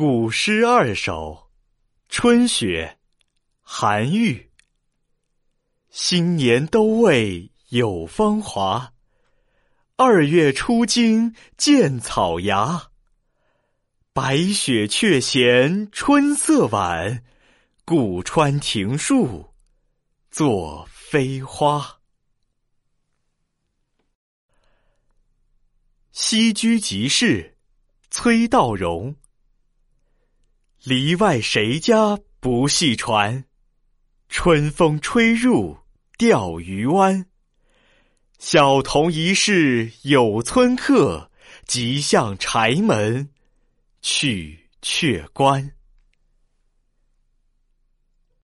古诗二首，《春雪》韩愈。新年都未有芳华，二月初惊见草芽。白雪却嫌春色晚，故穿庭树作飞花。西居集市，崔道融。篱外谁家不系船？春风吹入钓鱼湾。小童一世有村客，即向柴门去却关。